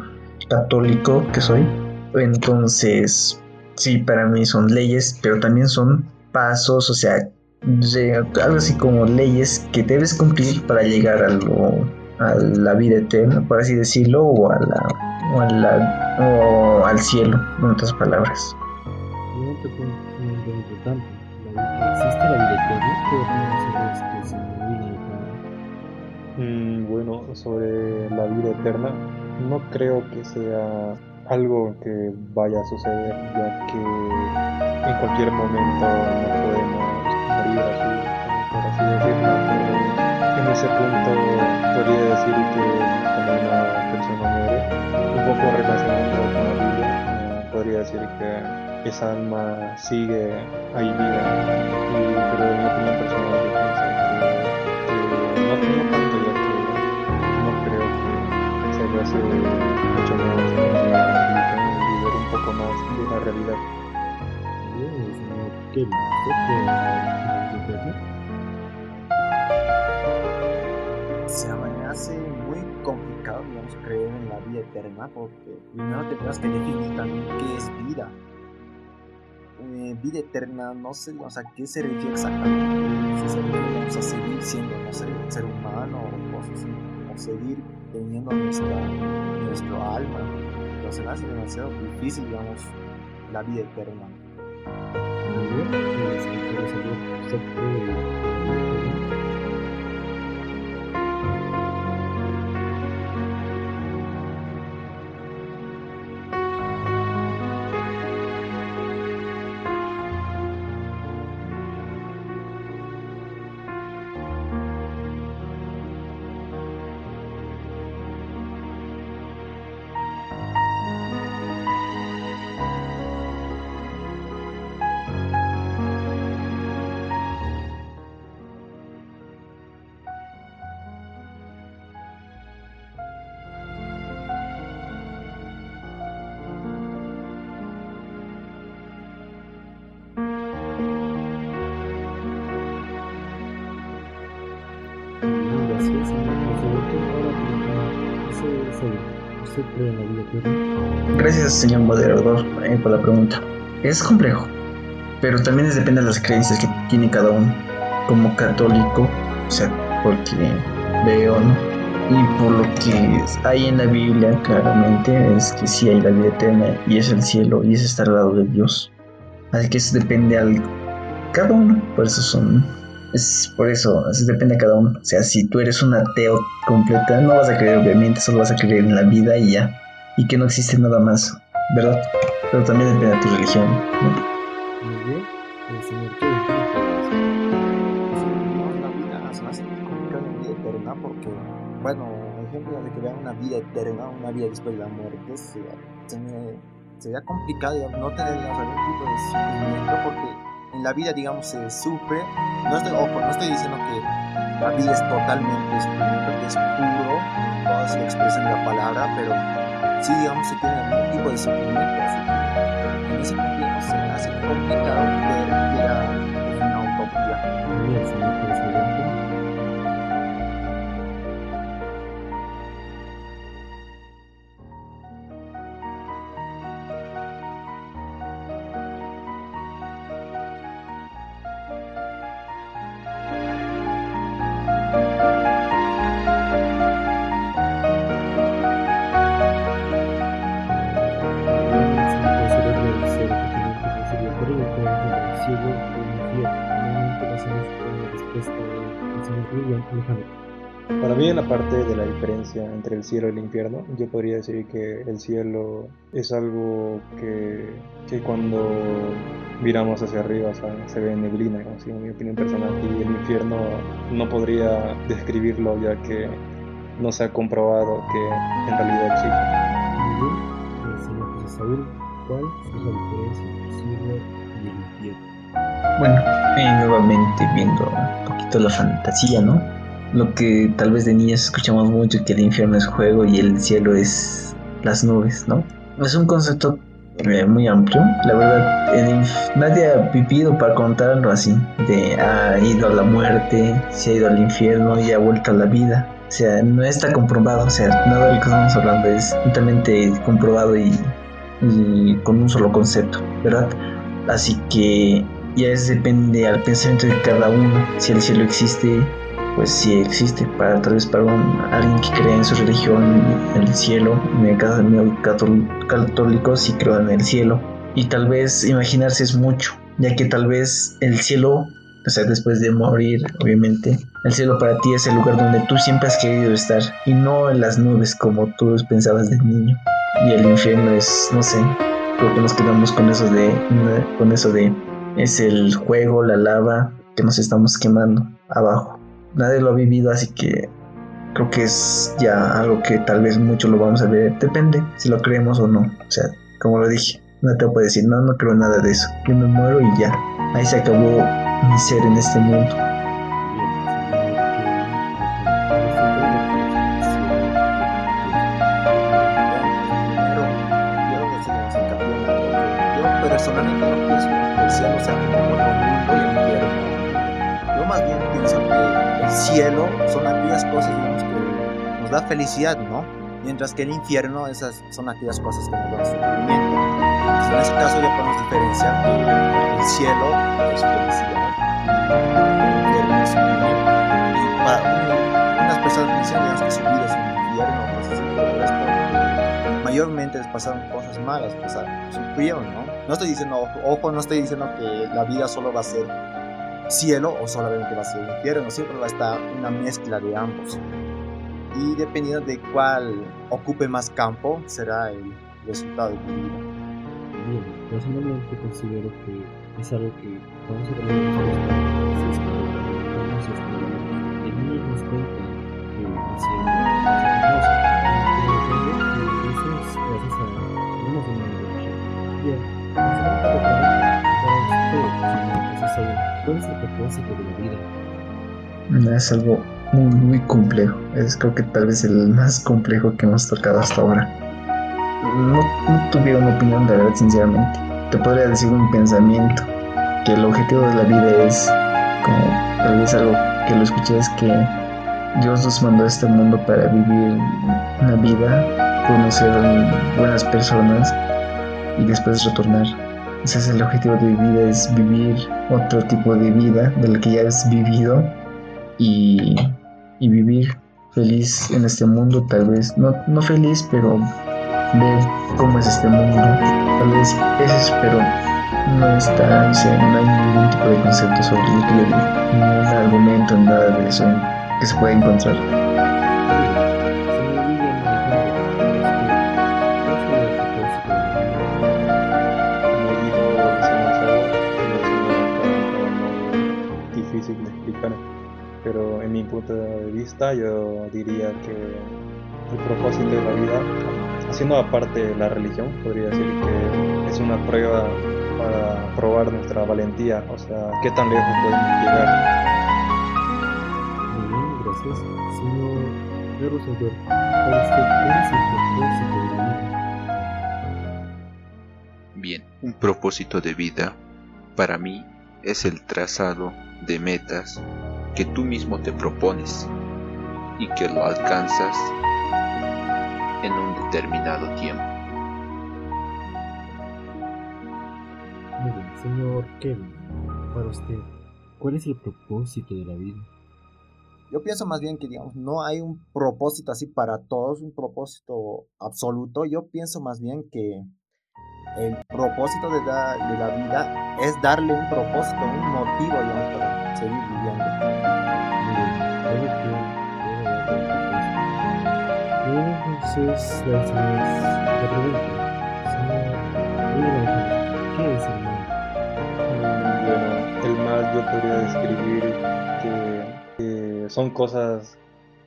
católico que soy, entonces sí, para mí son leyes, pero también son pasos, o sea, algo así como leyes que debes cumplir para llegar a, lo- a la vida eterna, por así decirlo, o, a la, o, a la- o al cielo, en otras palabras. Yo te pongo un muy importante. La- ¿Existe la vida eterna? ¿Qué opinas sobre esto? Si la vida eterna? Mm, bueno, sobre la vida eterna, no creo que sea algo que vaya a suceder, ya que en cualquier momento no podemos morir así, por así decirlo. En ese punto podría decir que cuando una persona muere, un poco relacionado con la eh, podría decir que esa alma sigue ahí viva, y, pero en mi opinión personal yo pienso que, que no, no tanto ya que no creo que se le hace mucho más y ver un poco más de la realidad. Bien, señor Kevin, ¿usted Se me hace muy complicado, digamos, creer en la vida eterna porque primero tendrás que definir también qué es vida. Eh, vida eterna, no sé, o sea, qué se refiere exactamente. Se digamos, a seguir siendo, no sé, ser humano o cosas así, o seguir teniendo nuestra, nuestro alma. Pero se me hace demasiado difícil, digamos, la vida eterna. Señor moderador, eh, por la pregunta. Es complejo, pero también depende de las creencias que tiene cada uno. Como católico, o sea, porque veo. Y por lo que hay en la Biblia, claramente, es que sí hay la vida eterna y es el cielo y es estar al lado de Dios. Así que eso depende al cada uno. Por eso son. Es por eso, eso depende de cada uno. O sea, si tú eres un ateo completa, no vas a creer, obviamente, solo vas a creer en la vida y ya y que no existe nada más, ¿verdad? Pero también depende de tu religión. ¿no? Muy bien, el señor Kevin, ¿qué Sí, no, la vida se complicada la vida eterna porque, bueno, ejemplo de que vean una vida eterna, una vida después de la muerte, se, se me, sería complicado no tener algún tipo de sufrimiento porque en la vida, digamos, se sufre. No estoy, ojo, no estoy diciendo que la vida es totalmente sufrimiento, que es puro, todo se expresa en la palabra, pero sí, digamos, se tiene algún tipo de sufrimiento. En ese no se hace complicado ver que era una utopía. Diferencia entre el cielo y el infierno, yo podría decir que el cielo es algo que, que cuando miramos hacia arriba o sea, se ve neblina, ¿no? Así, en mi opinión personal, y el infierno no podría describirlo ya que no se ha comprobado que en realidad existe. Señor José Saúl, ¿cuál es la diferencia entre el cielo y el infierno? Bueno, eh, nuevamente viendo un poquito la fantasía, ¿no? Lo que tal vez de niños escuchamos mucho, que el infierno es juego y el cielo es las nubes, ¿no? Es un concepto eh, muy amplio. La verdad, el nadie ha vivido para contarlo así. De ha ido a la muerte, se ha ido al infierno y ha vuelto a la vida. O sea, no está comprobado. O sea, nada de lo que estamos hablando es totalmente comprobado y, y con un solo concepto, ¿verdad? Así que ya es depende al pensamiento de cada uno. Si el cielo existe, pues sí existe. Para tal vez para un, alguien que cree en su religión, en el cielo. En el caso catol- católico, sí creo en el cielo. Y tal vez imaginarse es mucho, ya que tal vez el cielo, o sea, después de morir, obviamente, el cielo para ti es el lugar donde tú siempre has querido estar y no en las nubes como tú pensabas de niño. Y el infierno es, no sé, creo que nos quedamos con eso de, con eso de, es el juego, la lava que nos estamos quemando abajo. Nadie lo ha vivido, así que creo que es ya algo que tal vez mucho lo vamos a ver. Depende si lo creemos o no. O sea, como lo dije, no te puedo decir, no, no creo nada de eso. Yo me muero y ya. Ahí se acabó mi ser en este mundo. Felicidad, ¿no? Mientras que el infierno esas son aquellas cosas que nos dan sufrimiento. Entonces, en ese caso ya podemos diferenciar el cielo es felicidad el infierno es sufrimiento. Y para un- unas personas digamos, que su vida es un infierno, pero es porque mayormente les pasaron cosas malas, sea, sufrieron, ¿no? No estoy diciendo, ojo, no estoy diciendo que la vida solo va a ser cielo o solamente va a ser infierno, siempre va a estar una mezcla de ambos. Y dependiendo de cuál ocupe más campo, será el resultado de tu vida. Bien, personalmente considero que es algo que vamos a tener sostener. El niño nos cuenta que es hermoso, pero que es gracias a una de religión. Bien, personalmente para usted, señor Jesús Saúl, ¿cuál es el propósito de la vida? Es algo muy, muy complejo. Es creo que tal vez el más complejo que hemos tocado hasta ahora. No, no tuviera una opinión, de verdad, sinceramente. Te podría decir un pensamiento, que el objetivo de la vida es, como tal vez algo que lo escuché, es que Dios nos mandó a este mundo para vivir una vida, conocer buenas personas y después retornar. Ese es el objetivo de mi vida, es vivir otro tipo de vida del que ya has vivido y, y vivir feliz en este mundo, tal vez, no, no feliz, pero ver cómo es este mundo, tal vez es, pero no está, o no hay ningún tipo de concepto sobre lo que ningún argumento, nada de eso que se puede encontrar. Vista yo diría que el propósito de la vida, haciendo aparte la religión, podría decir que es una prueba para probar nuestra valentía, o sea, qué tan lejos podemos llegar. Muy bien, gracias. Señor Alberto, para usted, ¿cuál es el propósito de la vida? Bien, un propósito de vida para mí es el trazado de metas que tú mismo te propones y que lo alcanzas en un determinado tiempo. Muy bien, señor Kevin, para usted, ¿cuál es el propósito de la vida? Yo pienso más bien que, digamos, no hay un propósito así para todos, un propósito absoluto. Yo pienso más bien que el propósito de la, de la vida es darle un propósito, un motivo, digamos, para seguir la siguiente la pregunta. Señor ¿qué es el mal? Bueno, el mal yo podría describir que, que son cosas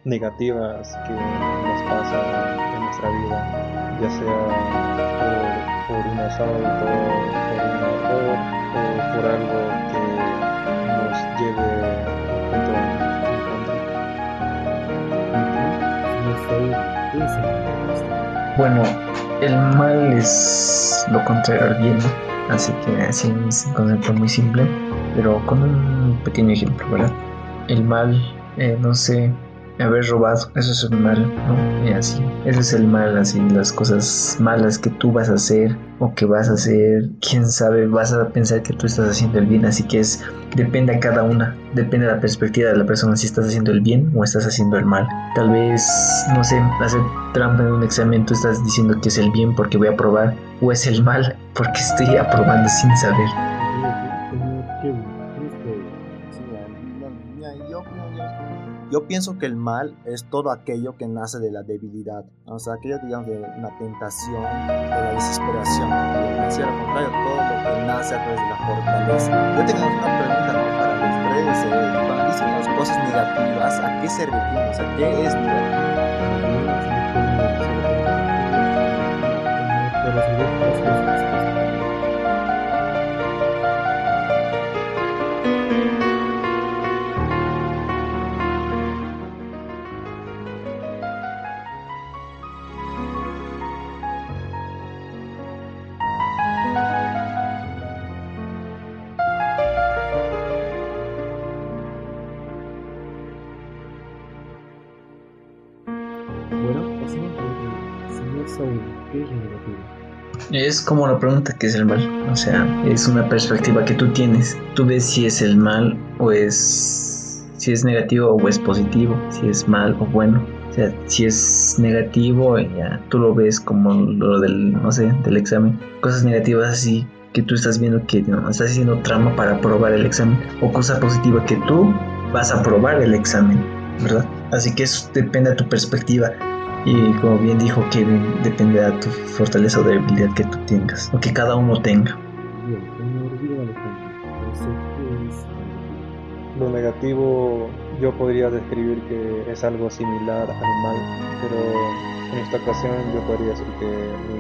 negativas que nos pasan en nuestra vida, ya sea por, por un asalto, por un error o por algo Bueno, el mal es lo contrario al bien, así que así es un concepto muy simple, pero con un pequeño ejemplo, ¿verdad? El mal, eh, no sé, haber robado, eso es el mal, ¿no? Y así, eso es el mal, así, las cosas malas que tú vas a hacer o que vas a hacer, quién sabe, vas a pensar que tú estás haciendo el bien, así que es, depende a cada una, depende de la perspectiva de la persona si estás haciendo el bien o estás haciendo el mal. Tal vez, no sé, hacer trampa en un examen, tú estás diciendo que es el bien porque voy a probar, o es el mal porque estoy aprobando sin saber. Yo pienso que el mal es todo aquello que nace de la debilidad, o sea, aquello, digamos, de una tentación, de la desesperación. Y al contrario, todo lo que nace a través de la fortaleza. Yo tengo una pregunta para los tres. Eh, cuando dicen cosas negativas, ¿a qué se refieren? O sea, ¿qué es negativo? Es como la pregunta que es el mal. O sea, es una perspectiva que tú tienes. Tú ves si es el mal o es. si es negativo o es positivo. Si es mal o bueno. O sea, si es negativo, ya tú lo ves como lo del, no sé, del examen. Cosas negativas así que tú estás viendo que no, estás haciendo trama para aprobar el examen. O cosa positiva que tú vas a aprobar el examen, ¿verdad? Así que eso depende de tu perspectiva. Y como bien dijo Kevin, depende de tu fortaleza o debilidad que tú tengas, o que cada uno tenga. Lo negativo yo podría describir que es algo similar al mal, pero en esta ocasión yo podría decir que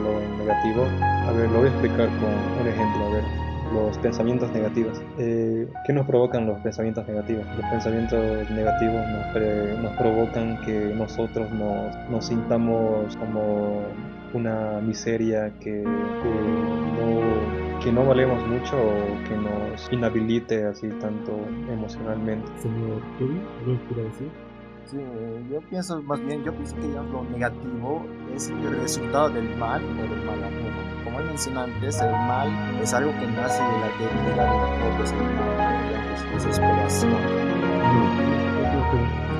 lo negativo, a ver, lo voy a explicar con un ejemplo, a ver, los pensamientos negativos. Eh, ¿Qué nos provocan los pensamientos negativos? Los pensamientos negativos nos, nos provocan que nosotros nos, nos, sintamos como una miseria que, no, que no valemos mucho o que nos inhabilite así tanto emocionalmente. Señor Kevin, ¿qué quiere decir? Sí, yo pienso más bien, yo pienso que lo negativo es el resultado del mal o del mal amor como he mencionado antes, el mal es algo que nace de la debilidad de la propia de la desesperación.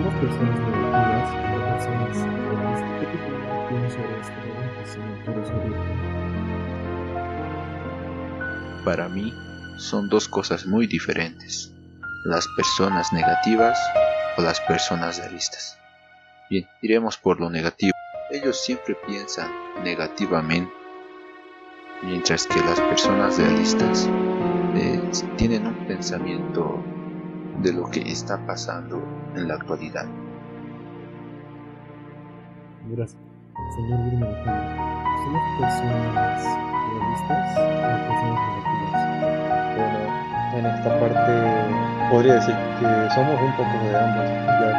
Las personas negativas y las personas ¿qué tipo de opinión sobre esta pregunta, Para mí, son dos cosas muy diferentes. Las personas negativas o las personas realistas. Bien, iremos por lo negativo. Ellos siempre piensan negativamente mientras que las personas realistas eh, tienen un pensamiento de lo que está pasando en la actualidad. Gracias. Señor Wilmer ¿son las personas realistas o personas negativas? Bueno, en esta parte podría decir que somos un poco de ambos, ya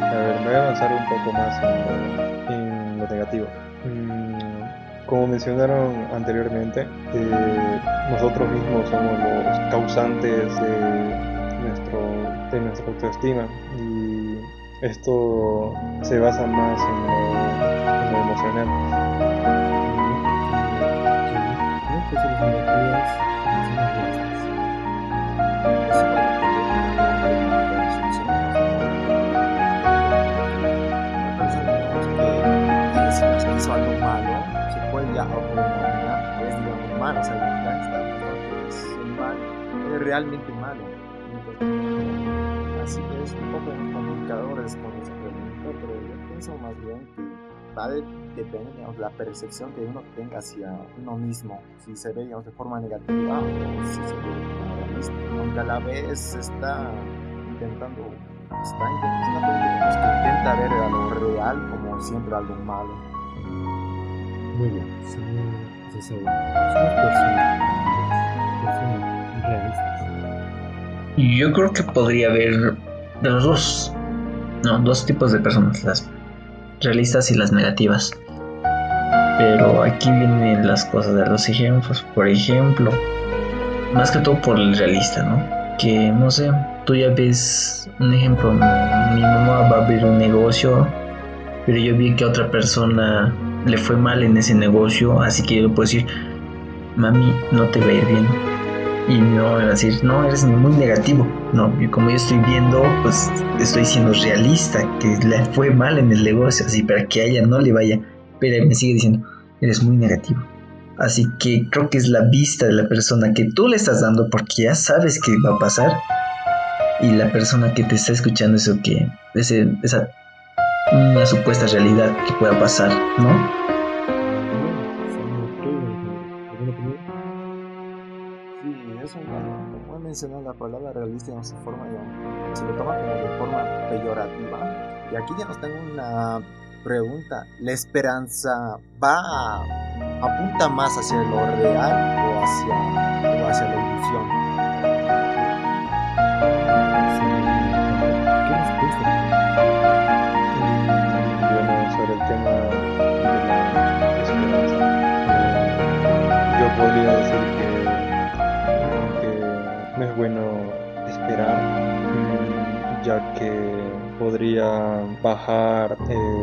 que, a ver, me voy a avanzar un poco más en, en lo negativo. Mm, como mencionaron anteriormente, eh, nosotros mismos somos los causantes de, nuestro, de nuestra autoestima y esto se basa más en lo, en lo emocional. Realmente malo. así que es un poco comunicadores con esa pregunta, pero yo pienso más bien que va a depender de la percepción que uno tenga hacia uno mismo, si se ve digamos, de forma negativa o si se ve de realista, aunque a la vez está intentando está intentando, intenta ver a lo real como siempre algo malo. Muy bien, señor. Somos personas, personas realistas. Yo creo que podría haber los dos, no, dos tipos de personas, las realistas y las negativas. Pero aquí vienen las cosas de los ejemplos. Por ejemplo, más que todo por el realista, ¿no? Que no sé, tú ya ves un ejemplo, mi mamá va a abrir un negocio, pero yo vi que a otra persona le fue mal en ese negocio, así que yo le puedo decir, mami, no te va a ir bien. Y no va a decir, no, eres muy negativo. No, como yo estoy viendo, pues estoy siendo realista, que le fue mal en el negocio, así para que a ella no le vaya. Pero me sigue diciendo, eres muy negativo. Así que creo que es la vista de la persona que tú le estás dando porque ya sabes que va a pasar. Y la persona que te está escuchando eso que, ese, esa una supuesta realidad que pueda pasar, ¿no? Sí, eso, como he mencionado, la palabra realista no se forma ya, se lo toma como de forma peyorativa. Y aquí ya nos tengo una pregunta. ¿La esperanza va apunta más hacia lo real o hacia, o hacia la ilusión? Que podría bajar eh,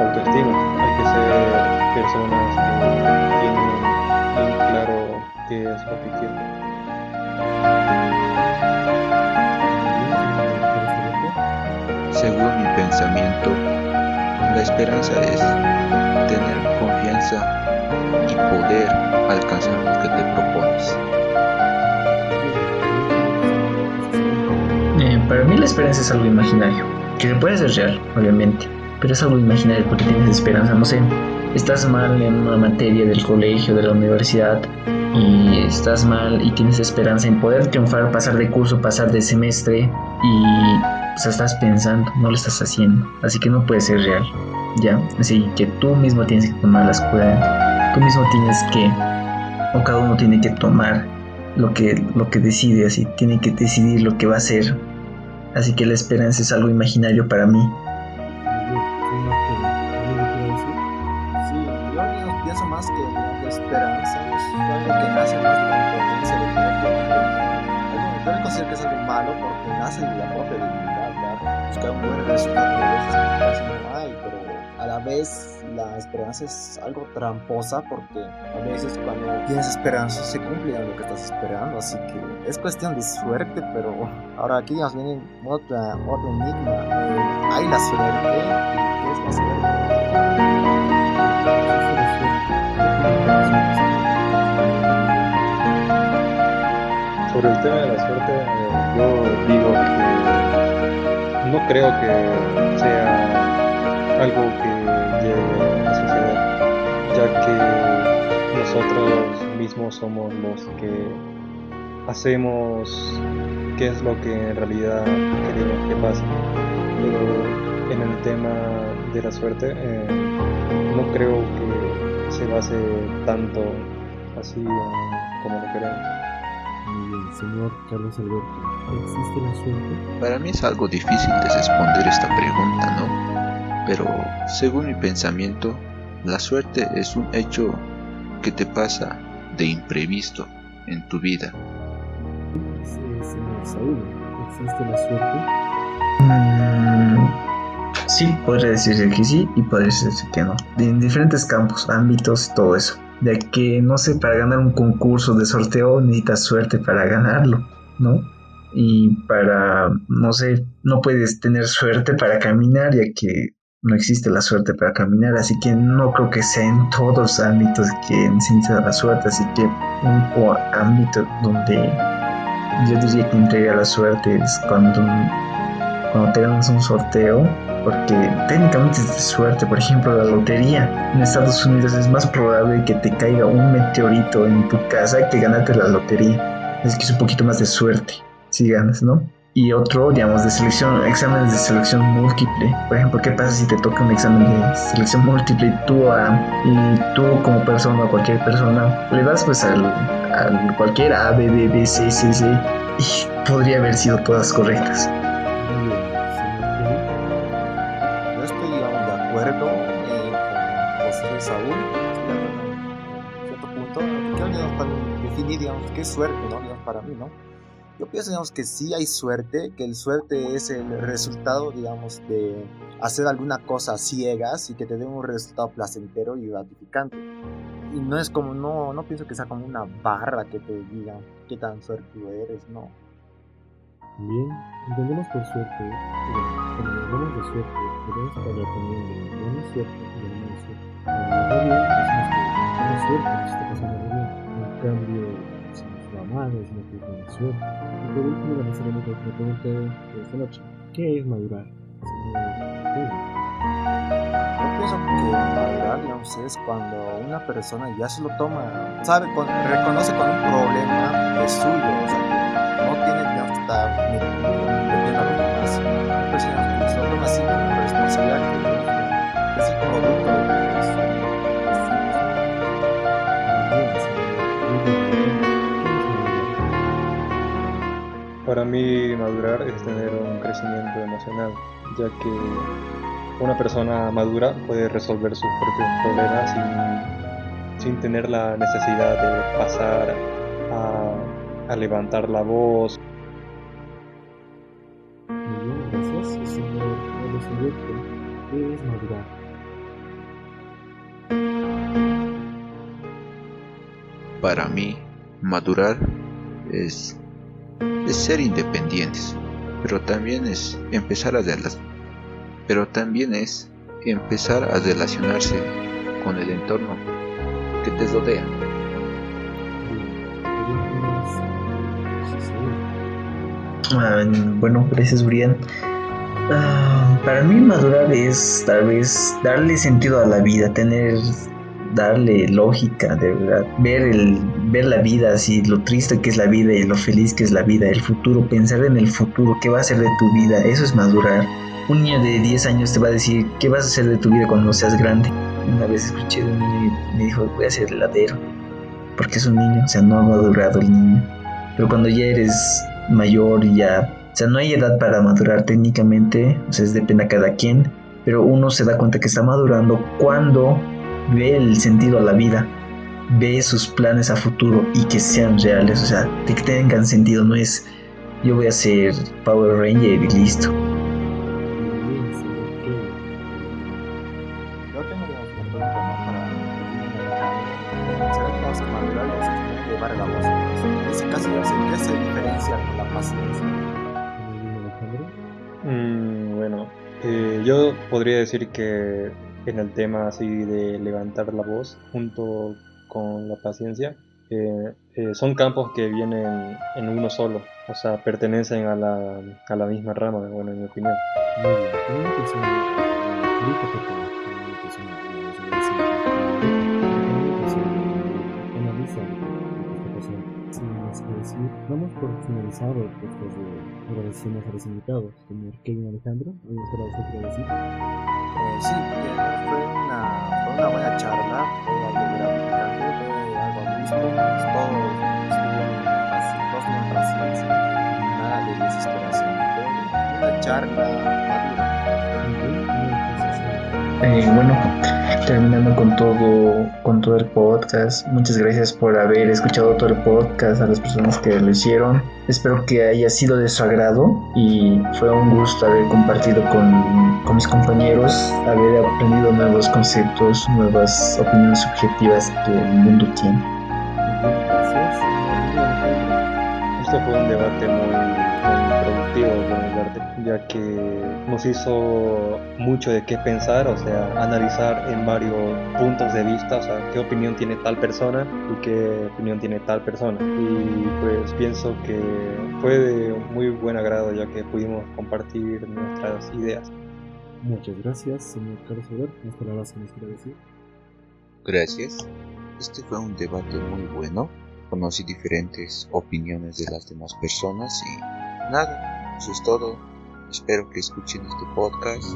autoestima. Hay que ser personas que tienen bien claro qué es lo que quieren. Según mi pensamiento, la esperanza es tener confianza y poder alcanzar lo que te propones. Para mí la esperanza es algo imaginario, que puede ser real, obviamente, pero es algo imaginario porque tienes esperanza, no sé, estás mal en una materia del colegio, de la universidad, y estás mal y tienes esperanza en poder triunfar, pasar de curso, pasar de semestre, y pues estás pensando, no lo estás haciendo, así que no puede ser real, ¿ya? Así que tú mismo tienes que tomar las cosas, tú mismo tienes que, o cada uno tiene que tomar lo que, lo que decide, así, tiene que decidir lo que va a hacer. Así que la esperanza es algo imaginario para mí. La esperanza es algo tramposa porque a veces cuando tienes esperanza se cumple lo que estás esperando, así que es cuestión de suerte, pero ahora aquí nos viene otra, otro enigma. ¿Hay la suerte? ¿Qué es la suerte? Sobre el tema de la suerte, yo digo que no creo que sea algo que ya que nosotros mismos somos los que hacemos qué es lo que en realidad queremos que pase. Pero en el tema de la suerte, eh, no creo que se base tanto así como lo queremos. Señor Carlos Alberto, ¿existe la suerte? Para mí es algo difícil de responder esta pregunta, ¿no? Pero según mi pensamiento, la suerte es un hecho que te pasa de imprevisto en tu vida. Sí, señor Saúl, ¿existe la suerte? Mm, sí, podría decirse que sí y podría decirse que no. En diferentes campos, ámbitos y todo eso. De que, no sé, para ganar un concurso de sorteo necesitas suerte para ganarlo, ¿no? Y para, no sé, no puedes tener suerte para caminar ya que no existe la suerte para caminar, así que no creo que sea en todos los ámbitos que necesita la suerte, así que un ámbito donde yo diría que entrega la suerte es cuando, cuando te ganas un sorteo, porque técnicamente es de suerte, por ejemplo la lotería en Estados Unidos es más probable que te caiga un meteorito en tu casa que ganarte la lotería, es que es un poquito más de suerte si ganas, ¿no? y otro, digamos, de selección, exámenes de selección múltiple. Por ejemplo, ¿qué pasa si te toca un examen de selección múltiple y tú, a, y tú como persona o cualquier persona le das pues al, al cualquier A, B, B, B, C, C, C y podría haber sido todas correctas? Yo estoy digamos, de acuerdo eh, con José y Saúl, en cierto punto, definir, digamos, qué suerte, ¿no? Digamos, para mí, ¿no? Yo pienso, digamos, que sí hay suerte, que el suerte es el resultado, digamos, de hacer alguna cosa ciegas y que te dé un resultado placentero y gratificante. Y no es como, no, no pienso que sea como una barra que te diga qué tan suertudo eres, no. Bien, entendemos por suerte, bueno, cuando hablamos de suerte, debemos estar aprendiendo de buena suerte y de mala suerte. Cuando nos va bien, decimos que buena suerte nos está pasando bien. En cambio, si nos va mal, decimos que por último, de. ¿Qué es madurar? Yo pienso que madurar, digamos, es cuando una persona ya se lo toma, sabe, con- reconoce cuando un problema es suyo, o sea, no tiene, que estar Para mí madurar es tener un crecimiento emocional, ya que una persona madura puede resolver sus propios problemas sin, sin tener la necesidad de pasar a, a levantar la voz. Muy bien, gracias. Señor Carlos Alberto, ¿qué es madurar? Para mí, madurar es, es ser independientes, pero también es empezar a pero también es empezar a relacionarse con el entorno que te rodea. Ah, bueno, gracias, Brian. Ah, para mí madurar es tal vez darle sentido a la vida, tener, darle lógica, de verdad, ver el, ver la vida así, lo triste que es la vida y lo feliz que es la vida, el futuro, pensar en el futuro, qué va a ser de tu vida, eso es madurar. Un niño de 10 años te va a decir qué vas a hacer de tu vida cuando seas grande. Una vez escuché de un niño y me dijo voy a ser heladero, porque es un niño, o sea, no ha madurado el niño. Pero cuando ya eres mayor y ya o sea, no hay edad para madurar técnicamente, o sea, es depende a cada quien, pero uno se da cuenta que está madurando cuando ve el sentido a la vida, ve sus planes a futuro y que sean reales, o sea, que tengan sentido, no es yo voy a ser Power Ranger y listo. Mm, eh, podría decir que en el tema así de levantar la voz junto con la paciencia, eh, eh, son campos que vienen en uno solo, o sea, pertenecen a la, a la misma rama, bueno, en mi opinión. Vamos por finalizado después de agradecemos a los invitados, señor Kevin Alejandro, ¿algo vosotros decir? Eh, sí, fue una, fue una buena charla, fue algo gratificante, fue algo pues, todos estuvieron todos tuvieron paciencia, nada de desesperación, fue una charla eh, bueno, terminando con todo, con todo el podcast. Muchas gracias por haber escuchado todo el podcast a las personas que lo hicieron. Espero que haya sido de su agrado y fue un gusto haber compartido con, con mis compañeros, haber aprendido nuevos conceptos, nuevas opiniones subjetivas que el mundo tiene. gracias. Esto fue un debate muy, muy productivo parte, ya que nos hizo mucho de qué pensar, o sea, analizar en varios puntos de vista, o sea, qué opinión tiene tal persona y qué opinión tiene tal persona. Y pues pienso que fue de muy buen agrado, ya que pudimos compartir nuestras ideas. Muchas gracias, señor Carlos Alberto. ¿Más palabras que nos quiera decir? Gracias. Este fue un debate muy bueno. Conocí diferentes opiniones de las demás personas y nada, eso es todo. Espero que escuchen este podcast.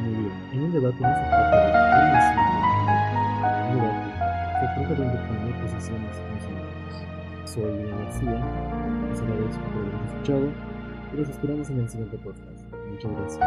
Muy bien. En un debate no se trata de es un debate se trata de interponer posiciones emocionales. Soy Lina García. Les agradezco por haberme escuchado y los esperamos en el siguiente podcast. Muchas gracias.